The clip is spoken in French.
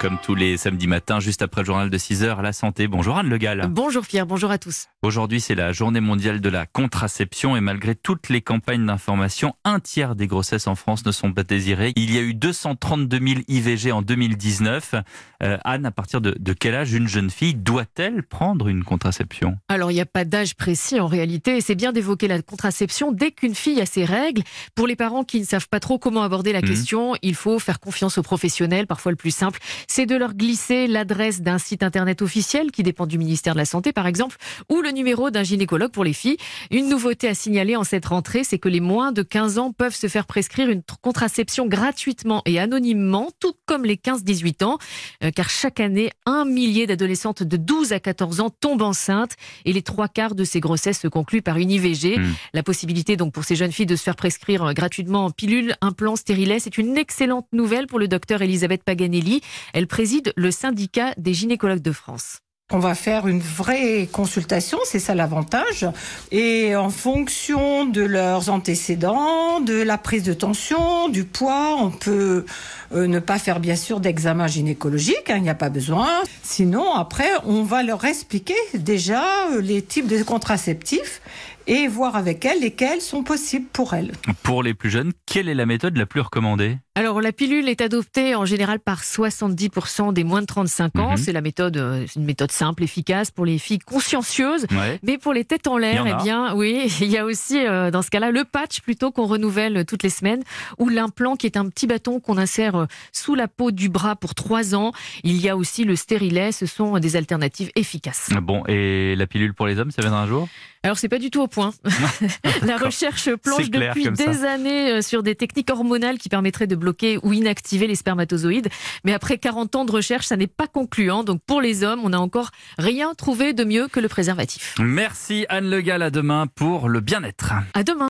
Comme tous les samedis matins, juste après le journal de 6h, la santé. Bonjour Anne Le Gall. Bonjour Pierre, bonjour à tous. Aujourd'hui, c'est la journée mondiale de la contraception et malgré toutes les campagnes d'information, un tiers des grossesses en France ne sont pas désirées. Il y a eu 232 000 IVG en 2019. Euh, Anne, à partir de, de quel âge une jeune fille doit-elle prendre une contraception? Alors, il n'y a pas d'âge précis en réalité et c'est bien d'évoquer la contraception dès qu'une fille a ses règles. Pour les parents qui ne savent pas trop comment aborder la Mhm. question, il faut faire confiance aux professionnels. Parfois, le plus simple, c'est de leur glisser l'adresse d'un site internet officiel qui dépend du ministère de la Santé, par exemple, ou le numéro d'un gynécologue pour les filles. Une nouveauté à signaler en cette rentrée, c'est que les moins de 15 ans peuvent se faire prescrire une tr- contraception gratuitement et anonymement, tout comme les 15-18 ans, euh, car chaque année, un millier d'adolescentes de 12 à 14 ans tombent enceintes et les trois quarts de ces grossesses se concluent par une IVG. Mm. La possibilité donc pour ces jeunes filles de se faire prescrire euh, gratuitement en pilule, implant, stérilet, c'est une excellente nouvelle pour le docteur Elisabeth Paganelli. Elle préside le syndicat des gynécologues de France. On va faire une vraie consultation, c'est ça l'avantage. Et en fonction de leurs antécédents, de la prise de tension, du poids, on peut euh, ne pas faire bien sûr d'examen gynécologique, hein, il n'y a pas besoin. Sinon, après, on va leur expliquer déjà euh, les types de contraceptifs et voir avec elles lesquels sont possibles pour elles. Pour les plus jeunes, quelle est la méthode la plus recommandée? Alors la pilule est adoptée en général par 70% des moins de 35 ans. Mhm. C'est la méthode, euh, une méthode simple, efficace pour les filles consciencieuses. Ouais. Mais pour les têtes en l'air, Il y en eh a. bien, oui, il y a aussi euh, dans ce cas-là le patch plutôt qu'on renouvelle toutes les semaines, ou l'implant qui est un petit bâton qu'on insère euh, sous la peau du bras pour trois ans. Il y a aussi le stérilet. Ce sont des alternatives efficaces. Bon, et la pilule pour les hommes, ça viendra un jour? Alors c'est pas du tout au point. la recherche plonge clair depuis ça. des années euh, sur des techniques hormonales qui permettraient de bloquer ou inactiver les spermatozoïdes. Mais après 40 ans de recherche, ça n'est pas concluant. Donc pour les hommes, on n'a encore rien trouvé de mieux que le préservatif. Merci Anne Le Gall, à demain pour le bien-être. À demain.